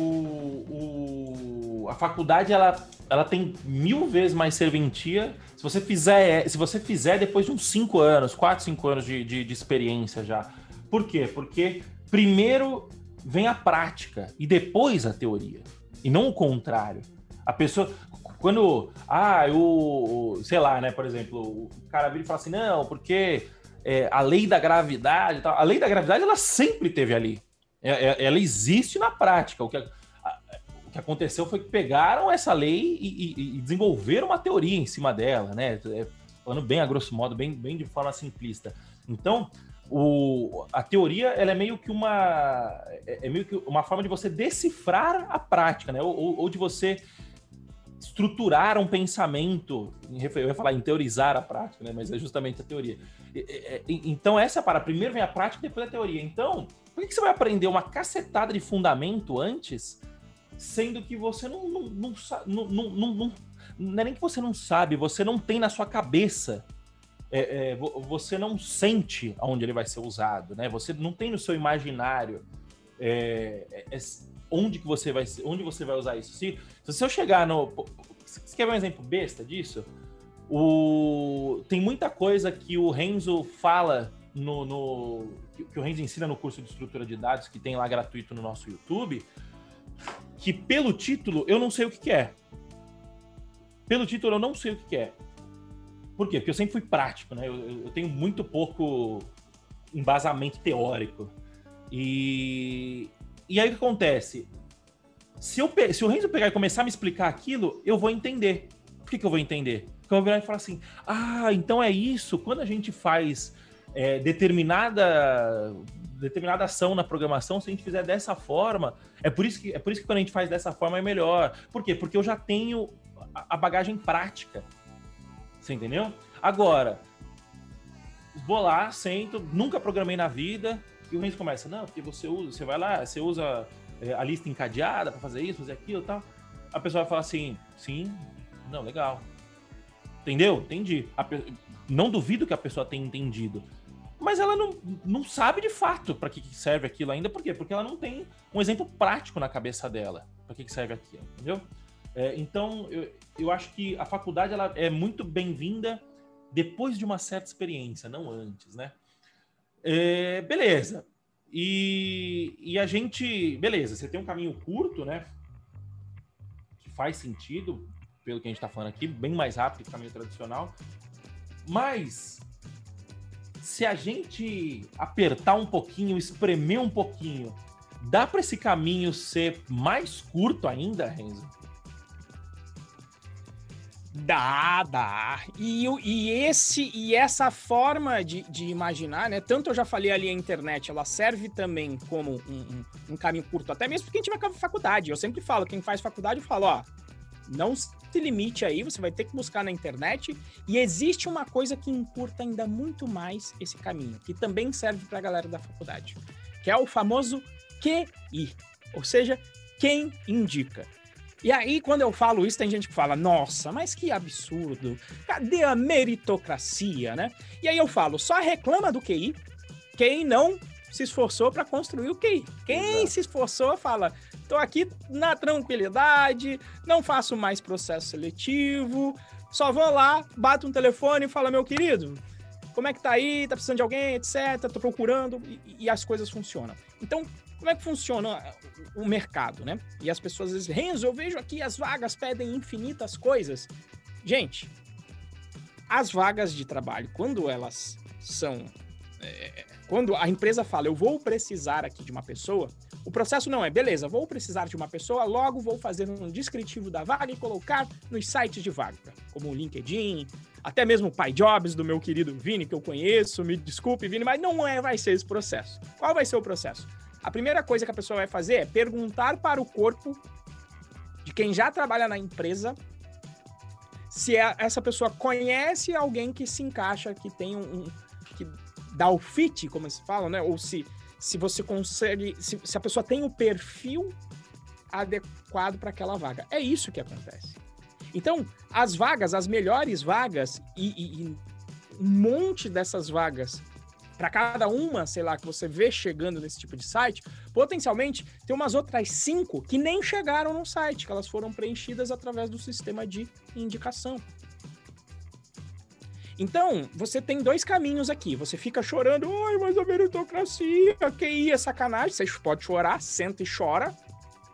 o, a faculdade ela, ela tem mil vezes mais serventia se você fizer, se você fizer depois de uns cinco anos, quatro, cinco anos de, de, de experiência já. Por quê? Porque primeiro vem a prática e depois a teoria. E não o contrário. A pessoa. quando, ah, o, sei lá, né, por exemplo, o cara vira e fala assim, não, porque é, a lei da gravidade, a lei da gravidade ela sempre teve ali, ela existe na prática. O que, o que aconteceu foi que pegaram essa lei e, e, e desenvolveram uma teoria em cima dela, né? É, falando bem a grosso modo, bem, bem de forma simplista. Então, o, a teoria ela é meio que uma é, é meio que uma forma de você decifrar a prática, né? Ou, ou de você estruturar um pensamento, eu ia falar em teorizar a prática, né? Mas é justamente a teoria. Então essa é para primeiro vem a prática, depois a teoria. Então, por que você vai aprender uma cacetada de fundamento antes, sendo que você não não, não, não, não, não, não é nem que você não sabe, você não tem na sua cabeça é, é, você não sente aonde ele vai ser usado, né? Você não tem no seu imaginário é, é, é onde que você vai onde você vai usar isso. Se, se eu chegar no, você quer ver um exemplo besta disso? O, tem muita coisa que o Renzo fala no, no que o Renzo ensina no curso de estrutura de dados que tem lá gratuito no nosso YouTube, que pelo título eu não sei o que, que é. Pelo título eu não sei o que, que é. Por quê? Porque eu sempre fui prático, né? Eu, eu tenho muito pouco embasamento teórico. E, e aí o que acontece? Se, eu, se o Renzo pegar e começar a me explicar aquilo, eu vou entender. Por que, que eu vou entender? Porque eu vou virar e falar assim: ah, então é isso. Quando a gente faz é, determinada determinada ação na programação, se a gente fizer dessa forma, é por isso que é por isso que quando a gente faz dessa forma é melhor. Por quê? Porque eu já tenho a bagagem prática. Você entendeu? Agora, vou lá, sento, nunca programei na vida, e o Renzo começa, não, porque você usa, você vai lá, você usa é, a lista encadeada para fazer isso, fazer aquilo tal. A pessoa vai falar assim, sim, não, legal. Entendeu? Entendi. Pe... Não duvido que a pessoa tenha entendido. Mas ela não, não sabe de fato para que serve aquilo ainda. Por quê? Porque ela não tem um exemplo prático na cabeça dela para que serve aquilo, entendeu? É, então, eu, eu acho que a faculdade ela é muito bem-vinda depois de uma certa experiência, não antes, né? É, beleza. E, e a gente. Beleza, você tem um caminho curto, né? Que faz sentido, pelo que a gente está falando aqui, bem mais rápido que o caminho tradicional. Mas se a gente apertar um pouquinho, espremer um pouquinho, dá para esse caminho ser mais curto ainda, Renzo? Dá, dá. E, e, esse, e essa forma de, de imaginar, né? Tanto eu já falei ali a internet, ela serve também como um, um, um caminho curto, até mesmo porque a gente vai com faculdade. Eu sempre falo, quem faz faculdade, eu falo, ó, não se limite aí, você vai ter que buscar na internet. E existe uma coisa que encurta ainda muito mais esse caminho, que também serve para a galera da faculdade, que é o famoso QI, ou seja, quem indica. E aí, quando eu falo isso, tem gente que fala: nossa, mas que absurdo, cadê a meritocracia, né? E aí eu falo: só reclama do QI quem não se esforçou para construir o QI. Quem Exato. se esforçou fala: tô aqui na tranquilidade, não faço mais processo seletivo, só vou lá, bato um telefone e falo: meu querido, como é que tá aí? Tá precisando de alguém, etc. Tô procurando e, e as coisas funcionam. Então, como é que funciona o mercado, né? E as pessoas dizem, Renzo, eu vejo aqui as vagas pedem infinitas coisas. Gente, as vagas de trabalho, quando elas são. Quando a empresa fala, eu vou precisar aqui de uma pessoa, o processo não é, beleza, vou precisar de uma pessoa, logo vou fazer um descritivo da vaga e colocar nos sites de vaga, como o LinkedIn, até mesmo o PyJobs do meu querido Vini, que eu conheço, me desculpe, Vini, mas não é, vai ser esse processo. Qual vai ser o processo? A primeira coisa que a pessoa vai fazer é perguntar para o corpo de quem já trabalha na empresa se é, essa pessoa conhece alguém que se encaixa, que tem um, dá o fit, como se fala, né? Ou se, se você consegue, se, se a pessoa tem o perfil adequado para aquela vaga. É isso que acontece. Então, as vagas, as melhores vagas e, e, e um monte dessas vagas para cada uma, sei lá, que você vê chegando nesse tipo de site, potencialmente tem umas outras cinco que nem chegaram no site, que elas foram preenchidas através do sistema de indicação. Então, você tem dois caminhos aqui. Você fica chorando, ai, mas a meritocracia, que é sacanagem. Você pode chorar, senta e chora,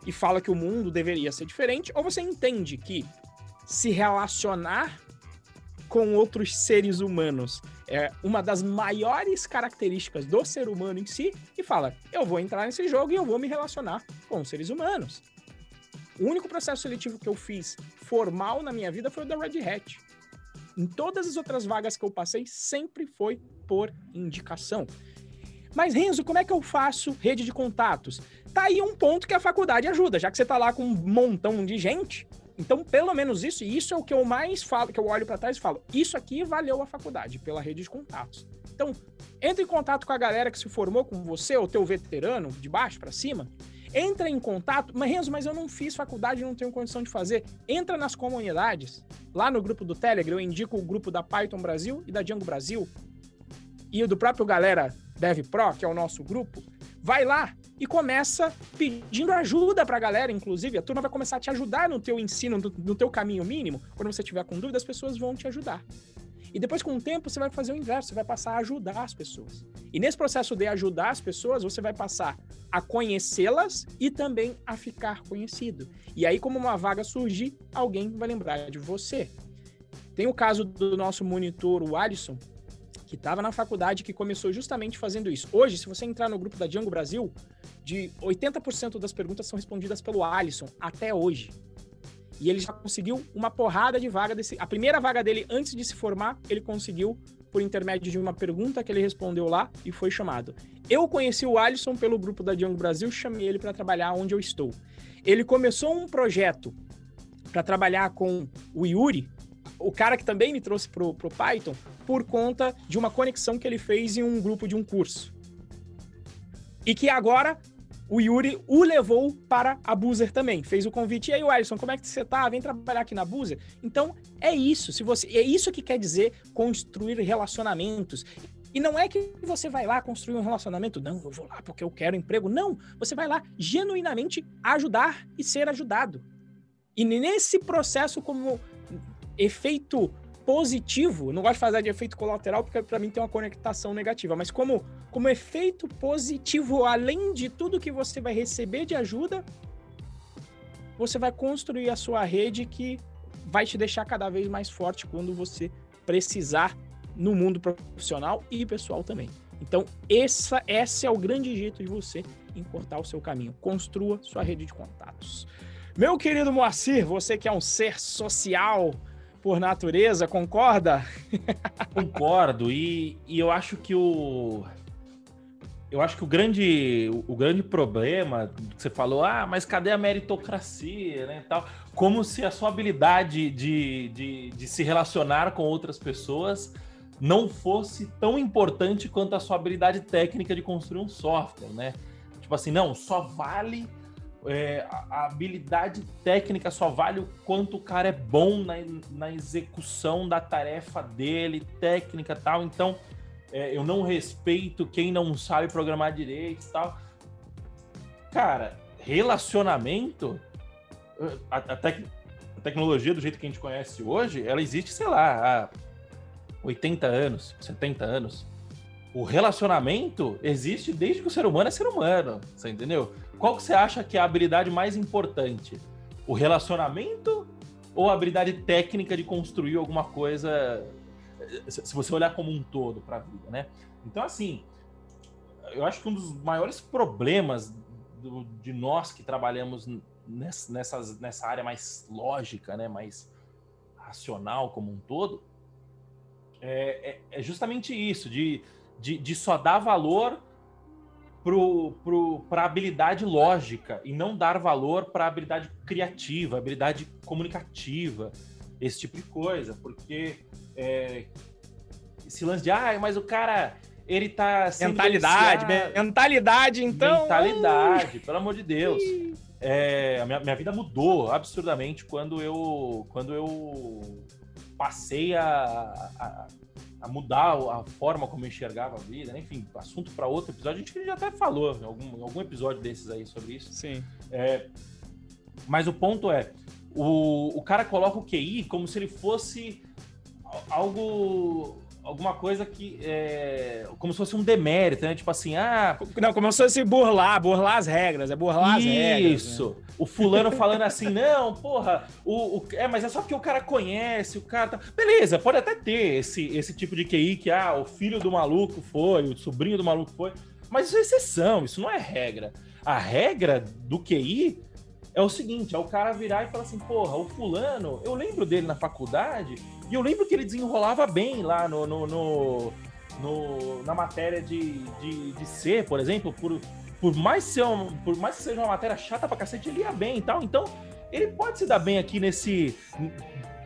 e fala que o mundo deveria ser diferente, ou você entende que se relacionar com outros seres humanos. É uma das maiores características do ser humano em si e fala: eu vou entrar nesse jogo e eu vou me relacionar com seres humanos. O único processo seletivo que eu fiz formal na minha vida foi o da Red Hat. Em todas as outras vagas que eu passei, sempre foi por indicação. Mas, Renzo, como é que eu faço rede de contatos? Tá aí um ponto que a faculdade ajuda, já que você tá lá com um montão de gente, então, pelo menos isso, e isso é o que eu mais falo, que eu olho para trás e falo, isso aqui valeu a faculdade pela rede de contatos. Então, entre em contato com a galera que se formou com você, ou teu veterano, de baixo para cima. Entra em contato, mas Renzo, mas eu não fiz faculdade, não tenho condição de fazer. Entra nas comunidades, lá no grupo do Telegram, eu indico o grupo da Python Brasil e da Django Brasil, e o do próprio galera Dev Pro, que é o nosso grupo. Vai lá, e começa pedindo ajuda para a galera, inclusive. A turma vai começar a te ajudar no teu ensino, no, no teu caminho mínimo. Quando você tiver com dúvida, as pessoas vão te ajudar. E depois, com o tempo, você vai fazer o inverso, você vai passar a ajudar as pessoas. E nesse processo de ajudar as pessoas, você vai passar a conhecê-las e também a ficar conhecido. E aí, como uma vaga surgir, alguém vai lembrar de você. Tem o caso do nosso monitor, o Alisson, que estava na faculdade, que começou justamente fazendo isso. Hoje, se você entrar no grupo da Django Brasil, de 80% das perguntas são respondidas pelo Alisson, até hoje. E ele já conseguiu uma porrada de vaga desse. A primeira vaga dele, antes de se formar, ele conseguiu por intermédio de uma pergunta que ele respondeu lá e foi chamado. Eu conheci o Alisson pelo grupo da Django Brasil, chamei ele para trabalhar onde eu estou. Ele começou um projeto para trabalhar com o Yuri, o cara que também me trouxe pro, pro Python, por conta de uma conexão que ele fez em um grupo de um curso. E que agora o Yuri o levou para a Boozer também. Fez o convite. E aí, Alisson, como é que você tá? Vem trabalhar aqui na Boozer. Então, é isso. Se você, é isso que quer dizer construir relacionamentos. E não é que você vai lá construir um relacionamento, não, eu vou lá porque eu quero emprego. Não, você vai lá genuinamente ajudar e ser ajudado. E nesse processo, como efeito positivo, não gosto de fazer de efeito colateral porque para mim tem uma conectação negativa, mas como, como efeito positivo, além de tudo que você vai receber de ajuda, você vai construir a sua rede que vai te deixar cada vez mais forte quando você precisar no mundo profissional e pessoal também. Então, essa, esse é o grande jeito de você encurtar o seu caminho. Construa sua rede de contatos. Meu querido Moacir, você que é um ser social, por natureza, concorda? Concordo, e, e eu acho que o. Eu acho que o grande, o grande problema que você falou, ah, mas cadê a meritocracia, né, tal? Como se a sua habilidade de, de, de se relacionar com outras pessoas não fosse tão importante quanto a sua habilidade técnica de construir um software, né? Tipo assim, não, só vale é, a, habilidade técnica só vale o quanto o cara é bom na, na execução da tarefa dele, técnica tal. Então, é, eu não respeito quem não sabe programar direito tal. Cara, relacionamento, a, a, tec, a tecnologia do jeito que a gente conhece hoje, ela existe, sei lá, há 80 anos, 70 anos. O relacionamento existe desde que o ser humano é ser humano, você entendeu? Qual que você acha que é a habilidade mais importante? O relacionamento ou a habilidade técnica de construir alguma coisa, se você olhar como um todo para a vida, né? Então, assim, eu acho que um dos maiores problemas do, de nós que trabalhamos nessa, nessa área mais lógica, né, mais racional como um todo, é, é, é justamente isso, de, de, de só dar valor para a habilidade lógica e não dar valor para a habilidade criativa, habilidade comunicativa, esse tipo de coisa, porque é, esse lance de, ah, mas o cara, ele tá mentalidade, mentalidade, então. Mentalidade, pelo amor de Deus. É, a minha, minha vida mudou absurdamente quando eu, quando eu passei a, a a mudar a forma como eu enxergava a vida, né? enfim, assunto para outro episódio. A gente já até falou em algum, algum episódio desses aí sobre isso. Sim. É, mas o ponto é, o, o cara coloca o QI como se ele fosse algo alguma coisa que é como se fosse um demérito, né? Tipo assim, ah. Não, como se fosse burlar, burlar as regras, é burlar as regras. Isso. Né? O fulano falando assim, não, porra, o, o, é, mas é só porque o cara conhece, o cara tá. Beleza, pode até ter esse, esse tipo de QI que, ah, o filho do maluco foi, o sobrinho do maluco foi. Mas isso é exceção, isso não é regra. A regra do QI é o seguinte: é o cara virar e falar assim, porra, o fulano, eu lembro dele na faculdade e eu lembro que ele desenrolava bem lá no, no, no, no na matéria de, de, de ser, por exemplo, por, por, mais ser um, por mais que seja uma matéria chata pra cacete, ele ia bem e tal. Então, ele pode se dar bem aqui nesse.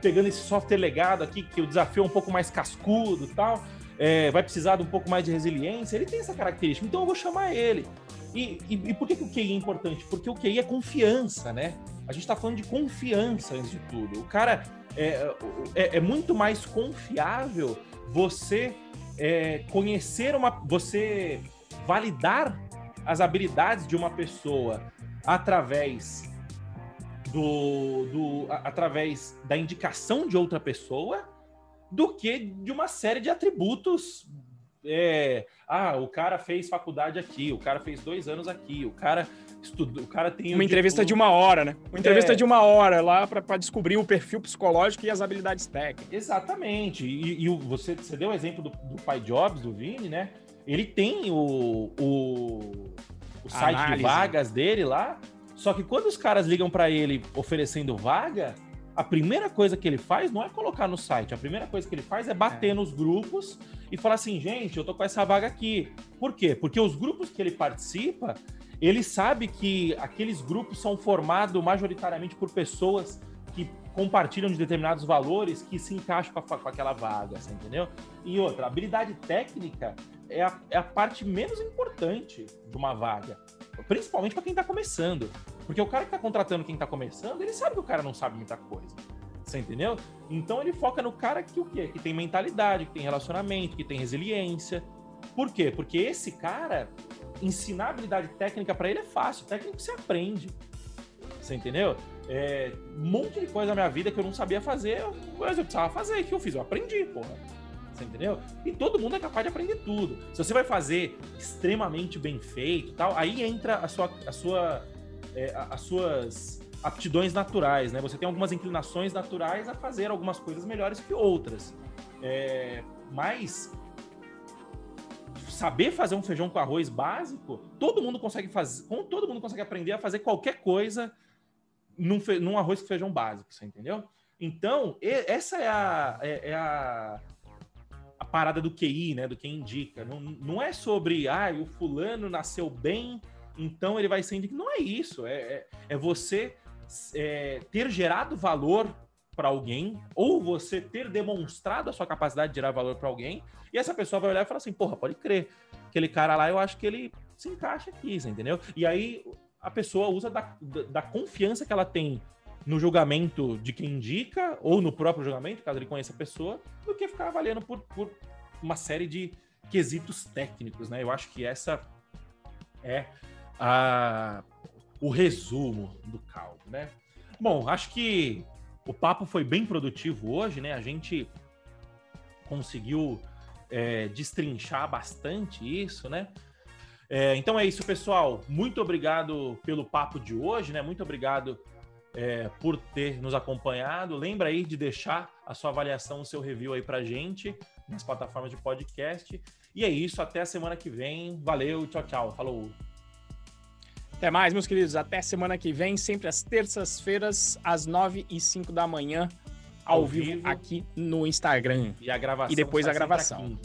pegando esse software legado aqui, que o desafio é um pouco mais cascudo e tal. É, vai precisar de um pouco mais de resiliência. Ele tem essa característica, então eu vou chamar ele. E, e, e, por que, que o QI é importante? Porque o QI é confiança, né? A gente está falando de confiança antes de tudo. O cara é, é, é muito mais confiável você é, conhecer uma. você validar as habilidades de uma pessoa através do, do através da indicação de outra pessoa do que de uma série de atributos é, ah, o cara fez faculdade aqui, o cara fez dois anos aqui, o cara estudou, o cara tem uma entrevista de uma hora, né? Uma entrevista é. de uma hora lá para descobrir o perfil psicológico e as habilidades técnicas. Exatamente. E, e você, você deu o exemplo do, do pai Jobs, do Vini, né? Ele tem o, o, o site Análise. de vagas dele lá. Só que quando os caras ligam para ele oferecendo vaga, a primeira coisa que ele faz não é colocar no site, a primeira coisa que ele faz é bater é. nos grupos e falar assim, gente, eu tô com essa vaga aqui. Por quê? Porque os grupos que ele participa, ele sabe que aqueles grupos são formados majoritariamente por pessoas que compartilham de determinados valores que se encaixam com, a, com aquela vaga, você entendeu? E outra, habilidade técnica é a, é a parte menos importante de uma vaga, principalmente para quem está começando. Porque o cara que tá contratando quem tá começando, ele sabe que o cara não sabe muita coisa. Você entendeu? Então ele foca no cara que o quê? Que tem mentalidade, que tem relacionamento, que tem resiliência. Por quê? Porque esse cara, ensinar habilidade técnica para ele é fácil. Técnico você aprende. Você entendeu? É, um monte de coisa na minha vida que eu não sabia fazer, mas eu precisava fazer. que eu fiz? Eu aprendi, porra. Você entendeu? E todo mundo é capaz de aprender tudo. Se você vai fazer extremamente bem feito tal, aí entra a sua, a sua é, as suas aptidões naturais, né? Você tem algumas inclinações naturais a fazer algumas coisas melhores que outras. É, mas saber fazer um feijão com arroz básico, todo mundo consegue fazer, todo mundo consegue aprender a fazer qualquer coisa num, fe, num arroz com feijão básico, você entendeu? Então, essa é a, é, é a, a, parada do QI, né? Do que indica. Não, não é sobre, ah, o fulano nasceu bem então ele vai ser indicado. Não é isso, é, é, é você é, ter gerado valor para alguém, ou você ter demonstrado a sua capacidade de gerar valor para alguém, e essa pessoa vai olhar e falar assim: porra, pode crer, aquele cara lá eu acho que ele se encaixa aqui, entendeu? E aí a pessoa usa da, da confiança que ela tem no julgamento de quem indica, ou no próprio julgamento, caso ele conheça a pessoa, do que ficar avaliando por, por uma série de quesitos técnicos, né? Eu acho que essa é a, o resumo do caldo, né? Bom, acho que o papo foi bem produtivo hoje, né? A gente conseguiu é, destrinchar bastante isso, né? É, então é isso, pessoal. Muito obrigado pelo papo de hoje, né? Muito obrigado é, por ter nos acompanhado. Lembra aí de deixar a sua avaliação, o seu review aí pra gente nas plataformas de podcast. E é isso, até a semana que vem. Valeu, tchau, tchau. Falou! Até mais, meus queridos. Até semana que vem, sempre às terças-feiras, às 9 e 5 da manhã, ao, ao vivo, vivo, aqui no Instagram. E a gravação. E depois a gravação.